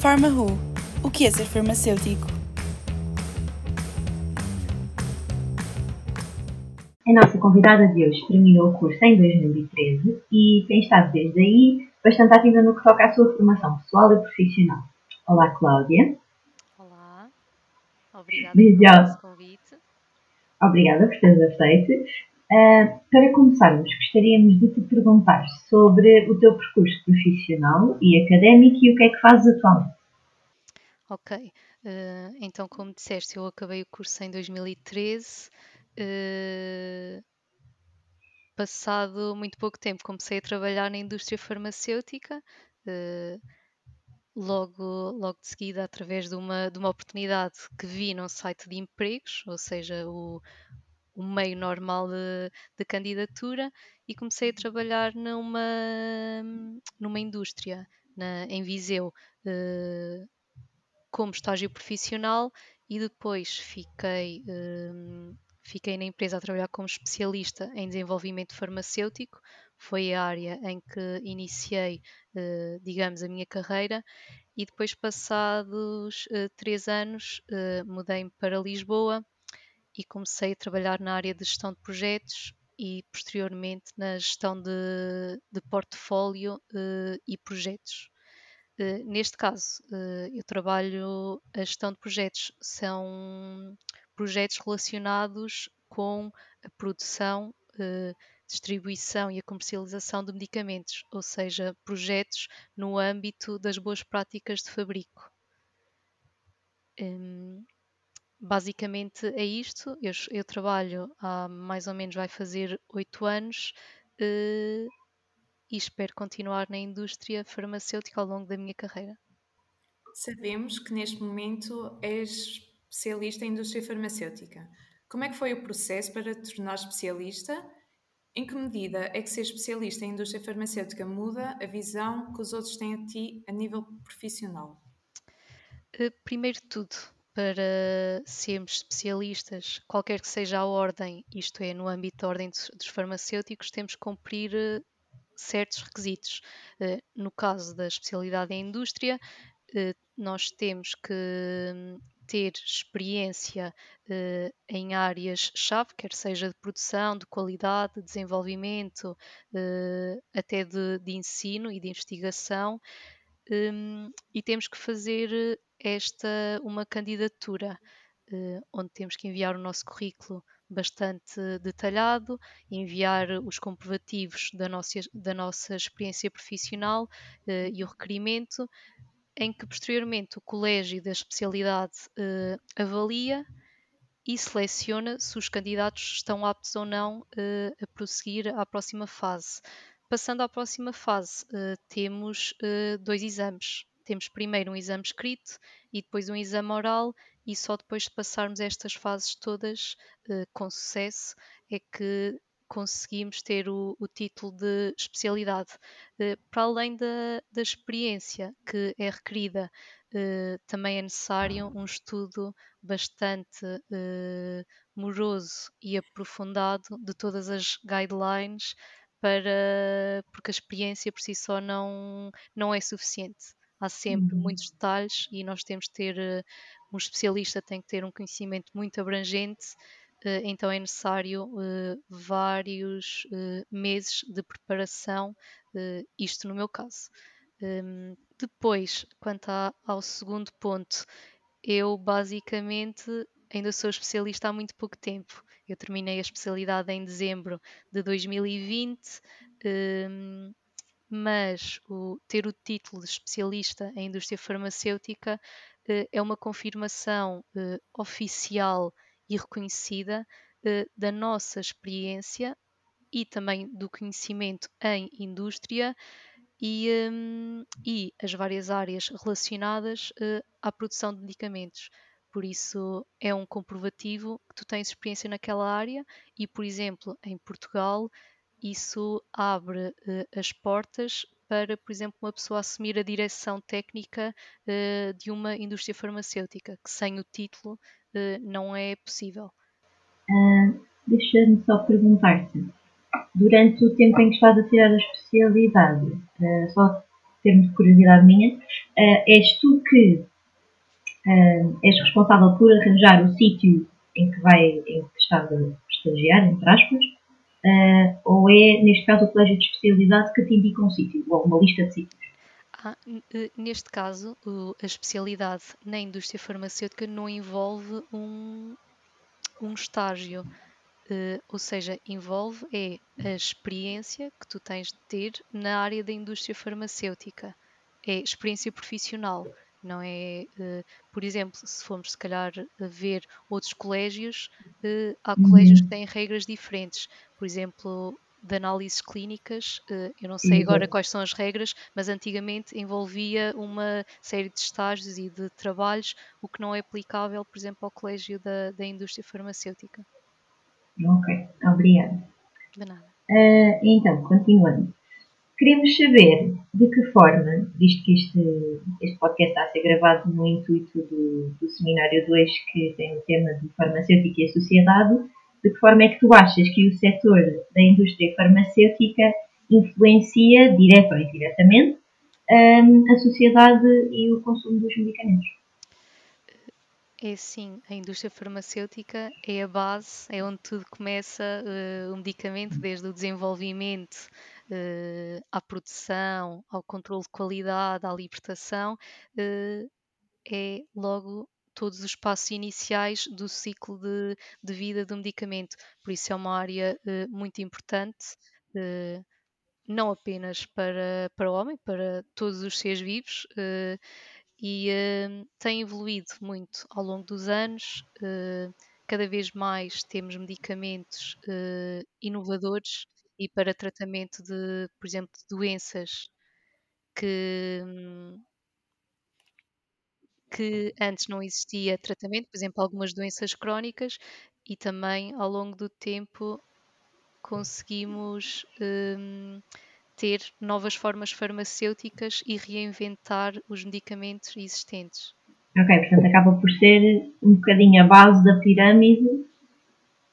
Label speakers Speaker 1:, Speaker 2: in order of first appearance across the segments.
Speaker 1: PharmaWho O que é ser farmacêutico?
Speaker 2: A nossa convidada de hoje terminou o curso em 2013 e tem estado desde aí bastante ativa no que toca à sua formação pessoal e profissional. Olá, Cláudia.
Speaker 3: Olá, obrigada pelo convite.
Speaker 2: Obrigada por teres aceito. Uh, para começarmos, gostaríamos de te perguntar sobre o teu percurso profissional e académico e o que é que fazes atualmente.
Speaker 3: Ok, uh, então, como disseste, eu acabei o curso em 2013. Uh, passado muito pouco tempo, comecei a trabalhar na indústria farmacêutica. logo, logo de seguida, através de uma, de uma oportunidade que vi num site de empregos, ou seja, o, o meio normal de, de, candidatura e comecei a trabalhar numa, numa indústria na, em Viseu uh, como estágio profissional e depois fiquei, uh, fiquei na empresa a trabalhar como especialista em desenvolvimento farmacêutico. Foi a área em que iniciei, uh, digamos, a minha carreira e depois, passados três anos, mudei-me para Lisboa e comecei a trabalhar na área de gestão de projetos e posteriormente na gestão de, de portfólio uh, e projetos. Uh, neste caso, uh, eu trabalho a gestão de projetos, são projetos relacionados com a produção, distribuição e a comercialização de medicamentos, ou seja, projetos no âmbito das boas práticas de fabrico. Um, basicamente é isto. Eu, eu, trabalho há mais ou menos vai fazer oito anos uh, e espero continuar na indústria farmacêutica ao longo da minha carreira.
Speaker 4: Sabemos que neste momento és especialista em indústria farmacêutica. Como é que foi o processo para te tornar especialista? Em que medida é que ser especialista em indústria farmacêutica muda a visão que os outros têm a ti a nível profissional?
Speaker 3: Uh, primeiro de tudo, para sermos especialistas, qualquer que seja a ordem, isto é, no âmbito da ordem dos farmacêuticos, temos que cumprir eh, certos requisitos. Eh, no caso da especialidade em indústria, eh, nós temos que hum, ter experiência em áreas-chave, quer seja de produção, de qualidade, de desenvolvimento, até de, de ensino e de investigação. Um, e temos que fazer esta uma candidatura uh, onde temos que enviar o nosso currículo bastante detalhado, enviar os comprovativos da nossa, da nossa experiência profissional uh, e o requerimento, em que posteriormente o colégio da especialidade uh, avalia e seleciona se os candidatos estão aptos ou não a prosseguir à próxima fase. Passando à próxima fase, temos dois exames temos primeiro um exame escrito e depois um exame oral, e só depois de passarmos estas fases todas uh, com sucesso é que conseguimos ter o, o título de especialidade. Para além da, da, experiência que é requerida, também é necessário um estudo bastante moroso e aprofundado de todas as guidelines para porque a experiência por si só não, não é suficiente há sempre uhum. muitos detalhes e nós temos de ter, uh, um especialista tem que ter um conhecimento muito abrangente, uh, então é necessário uh, vários meses de preparação, isto no meu caso. Um, depois, quanto ao segundo ponto, eu basicamente ainda sou especialista há muito pouco tempo. Eu terminei a especialidade em dezembro de 2020. Um, mas o, ter o título de especialista em indústria farmacêutica eh, é uma confirmação eh, oficial e reconhecida eh, da nossa experiência e também do conhecimento em indústria e, um, e as várias áreas relacionadas uh, à produção de medicamentos. Por isso, é um comprovativo que tu tens experiência naquela área e, por exemplo, em Portugal, isso abre uh, as portas para, por exemplo, uma pessoa assumir a direção técnica uh, de uma indústria farmacêutica, que sem o título uh, não é possível.
Speaker 2: Deixa-me só perguntar-te, durante o tempo em que estás a tirar a especialidade, só termo de curiosidade minha, uh, és tu que uh, és responsável por arranjar o sítio em que vai, em que está a estagiar, entre aspas, uh, ou é, neste caso, o colégio de especialidade que te indica um sítio, ou uma lista de sítios?
Speaker 3: Ah, neste caso, a especialidade na indústria farmacêutica não envolve um, um estágio, uh, ou seja, envolve é a experiência que tu tens de ter na área da indústria farmacêutica, é experiência profissional. Não é, uh, por exemplo, se formos se calhar ver outros colégios, uh, há colégios que uhum. têm regras diferentes. Por exemplo, de análises clínicas, eu não sei agora quais são as regras, mas antigamente envolvia uma série de estágios e de trabalhos, o que não é aplicável, por exemplo, ao colégio da, da indústria farmacêutica.
Speaker 2: Ok, obrigada.
Speaker 3: De nada.
Speaker 2: Uh, então, continuando. Queremos saber de que forma, visto que este, este podcast está a ser gravado no intuito do, do seminário 2 que tem o tema de farmacêutica e a sociedade, de que forma é que tu achas que o setor da indústria farmacêutica influencia, direta ou indiretamente, um, a sociedade e o consumo dos medicamentos?
Speaker 3: É sim, a indústria farmacêutica é a base, é onde tudo começa, uh, o medicamento, desde o desenvolvimento uh, à produção, ao controle de qualidade, à libertação, uh, é logo todos os passos iniciais do ciclo de, de vida do medicamento. Por isso é uma área muito importante não apenas para, para o homem, para todos os seres vivos, uh, e uh, tem evoluído muito ao longo dos anos. Uh, cada vez mais temos medicamentos uh, inovadores e para tratamento de, por exemplo, de doenças que, que antes não existia tratamento, por exemplo, algumas doenças crónicas, e também ao longo do tempo conseguimos um, ter novas formas farmacêuticas e reinventar os medicamentos existentes.
Speaker 2: Ok, portanto acaba por ser um bocadinho a base da pirâmide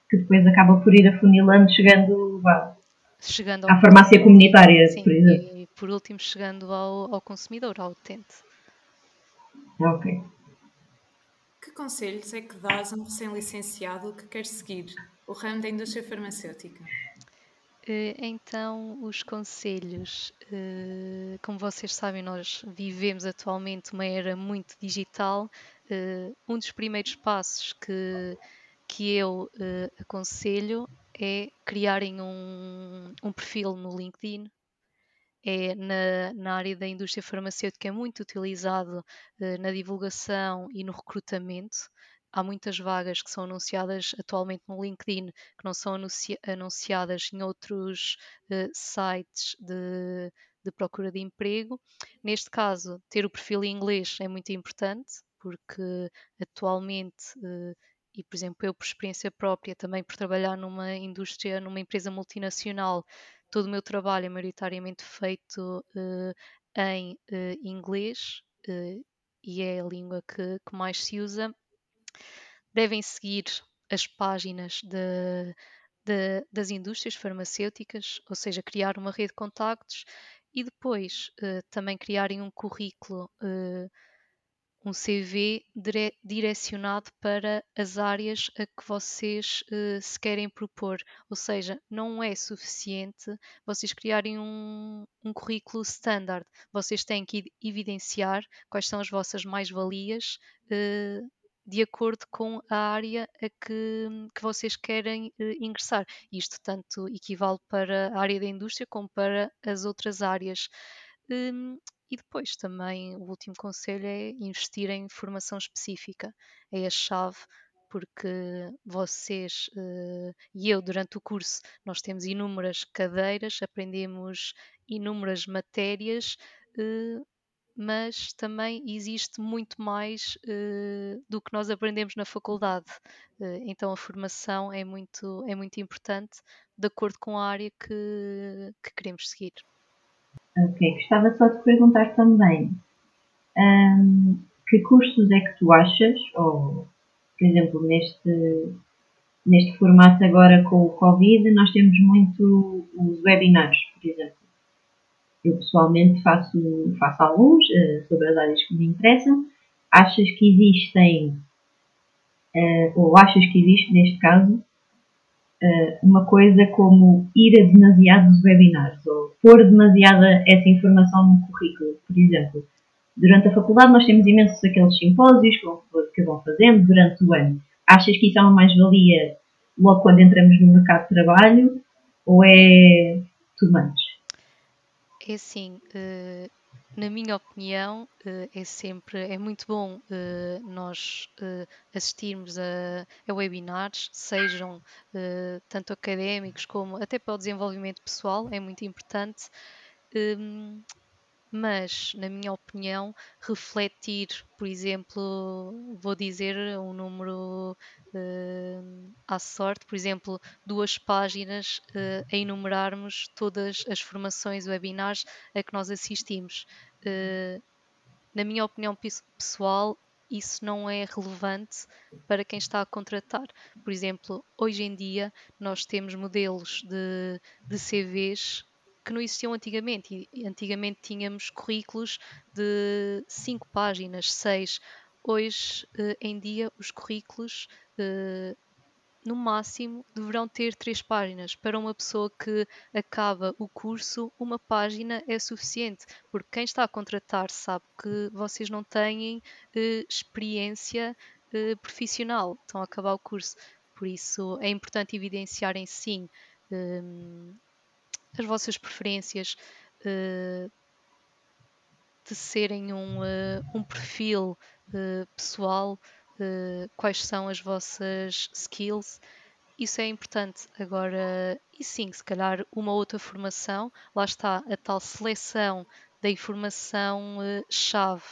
Speaker 2: que depois acaba por ir afunilando, chegando, vá, chegando à farmácia comunitária,
Speaker 3: sim,
Speaker 2: por exemplo.
Speaker 3: E por último chegando ao, ao consumidor, ao utente.
Speaker 2: Ok.
Speaker 4: Que conselhos é que dás a um recém-licenciado que quer seguir o ramo da indústria farmacêutica?
Speaker 3: Eh, então, os conselhos, eh, como vocês sabem, nós vivemos atualmente uma era muito digital. Eh, um dos primeiros passos que, que eu aconselho é criarem um, um perfil no LinkedIn. É na, na área da indústria farmacêutica é muito utilizado na divulgação e no recrutamento há muitas vagas que são anunciadas atualmente no LinkedIn que não são anuncia anunciadas em outros uh, sites de, de procura de emprego. Neste caso, ter o perfil em inglês é muito importante, porque atualmente, uh, e por exemplo, eu por experiência própria, também por trabalhar numa indústria, numa empresa multinacional, todo o meu trabalho é maioritariamente feito uh, em uh, inglês uh, e é a língua que, que, mais se usa. Devem seguir as páginas de, de, das indústrias farmacêuticas, ou seja, criar uma rede de contactos e depois também criarem um currículo, um CV dire direcionado para as áreas a que vocês uh, se querem propor. Ou seja, não é suficiente vocês criarem um, um currículo standard. Vocês têm que evidenciar quais são as vossas mais-valias de acordo com a área a que, que vocês querem uh, ingressar. Isto tanto equivale para a área da indústria como para as outras áreas. Um, e depois também o último conselho é investir em formação específica. É a chave porque vocês uh, e eu durante o curso nós temos inúmeras cadeiras, aprendemos inúmeras matérias, uh, mas também existe muito mais uh, do que nós aprendemos na faculdade. Então a formação é muito, é muito importante de acordo com a área que, que queremos seguir.
Speaker 2: Ok, gostava só de perguntar também um, que custos é que tu achas, ou por exemplo, neste, neste formato agora com o Covid, nós temos muito os webinars, por exemplo eu pessoalmente faço, faço alguns uh, sobre as áreas que me interessam. Achas que existem, uh, ou achas que existe neste caso, uma coisa como ir a demasiados webinars ou pôr demasiada essa informação no currículo? Por exemplo, durante a faculdade nós temos imensos aqueles simpósios que vão fazendo durante o ano. Achas que isso é uma mais-valia logo quando entramos no mercado de trabalho ou é too much?
Speaker 3: É assim, uh, na minha opinião, uh, é sempre, é muito bom uh, nós assistirmos a, a, webinars, sejam tanto académicos como até para o desenvolvimento pessoal, é muito importante. Um, mas, na minha opinião, refletir, por exemplo, vou dizer um número à sorte, por exemplo, duas páginas uh, a enumerarmos todas as formações, webinars a que nós assistimos. Uh, na minha opinião pessoal, isso não é relevante para quem está a contratar. Por exemplo, hoje em dia nós temos modelos de, de CVs que não existiam antigamente. E antigamente tínhamos currículos de 5 páginas, 6. Hoje eh, em dia, os currículos, eh, no máximo, deverão ter 3 páginas. Para uma pessoa que acaba o curso, uma página é suficiente, porque quem está a contratar sabe que vocês não têm eh, experiência profissional, estão a acabar o curso. Por isso é importante evidenciarem sim as vossas preferências uh, de serem um, um perfil quais são as vossas skills. Isso é importante. Agora, e sim, se calhar uma outra formação, lá está a tal seleção da informação-chave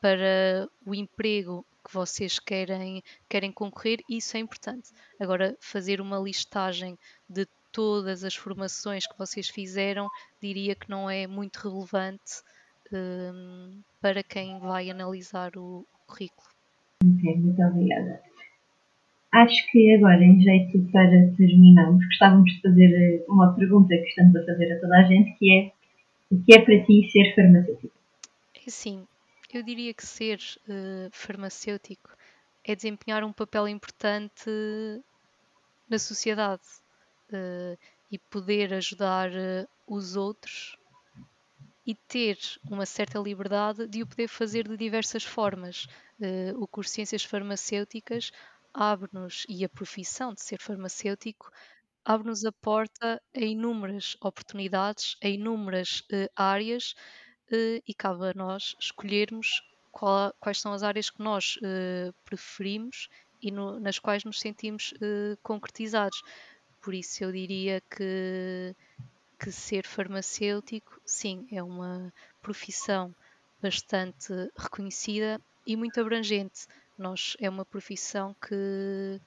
Speaker 3: para o emprego que vocês querem, querem concorrer, isso é importante. Agora, fazer uma listagem de todas as formações que vocês fizeram, diria que não é muito relevante um, para quem vai analisar o currículo.
Speaker 2: Ok, muito obrigada. Acho que agora, em jeito para terminarmos, gostávamos de fazer eh, uma pergunta que estamos a fazer a toda a gente, que é o que é para ti ser farmacêutico?
Speaker 3: É sim, eu diria que ser uh, farmacêutico é desempenhar um papel importante na sociedade uh, e poder ajudar uh, os outros e ter uma certa liberdade de o poder fazer de diversas formas. Uh, o curso de Ciências Farmacêuticas abre-nos, e a profissão de ser farmacêutico, abre-nos a porta a inúmeras oportunidades, a inúmeras áreas e cabe a nós escolhermos qual, quais são as áreas que nós preferimos e no, nas quais nos sentimos concretizados. Por isso eu diria que, que ser farmacêutico, sim, é uma profissão bastante reconhecida e muito abrangente. Nós, é uma profissão que,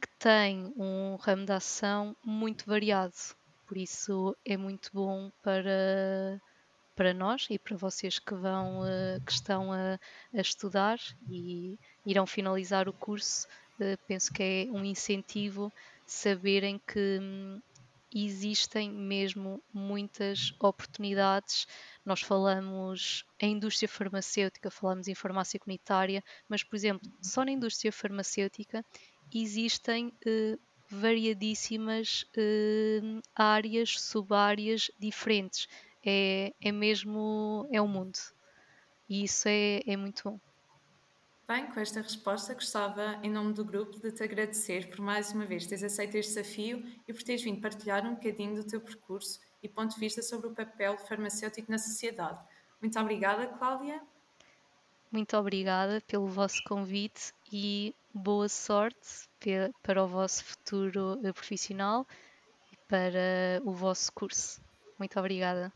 Speaker 3: que tem um ramo de ação muito variado, por isso é muito bom para, para nós e para vocês que vão eh, que estão a, a estudar e irão finalizar o curso. Eh, penso que é um incentivo saberem que hum, existem mesmo muitas oportunidades. Nós falamos em indústria farmacêutica, falamos em farmácia comunitária, mas, por exemplo, só na indústria farmacêutica existem eh, variadíssimas eh, áreas, subáreas diferentes. É, é mesmo, é o um mundo. E isso é, é muito bom.
Speaker 4: Bem, com esta resposta, gostava, em nome do grupo, de te agradecer por mais uma vez teres aceito este desafio e por teres vindo partilhar um bocadinho do teu percurso e ponto de vista sobre o papel farmacêutico na sociedade. Muito obrigada, Cláudia.
Speaker 3: Muito obrigada pelo vosso convite e boa sorte para o vosso futuro profissional e para o vosso curso. Muito obrigada.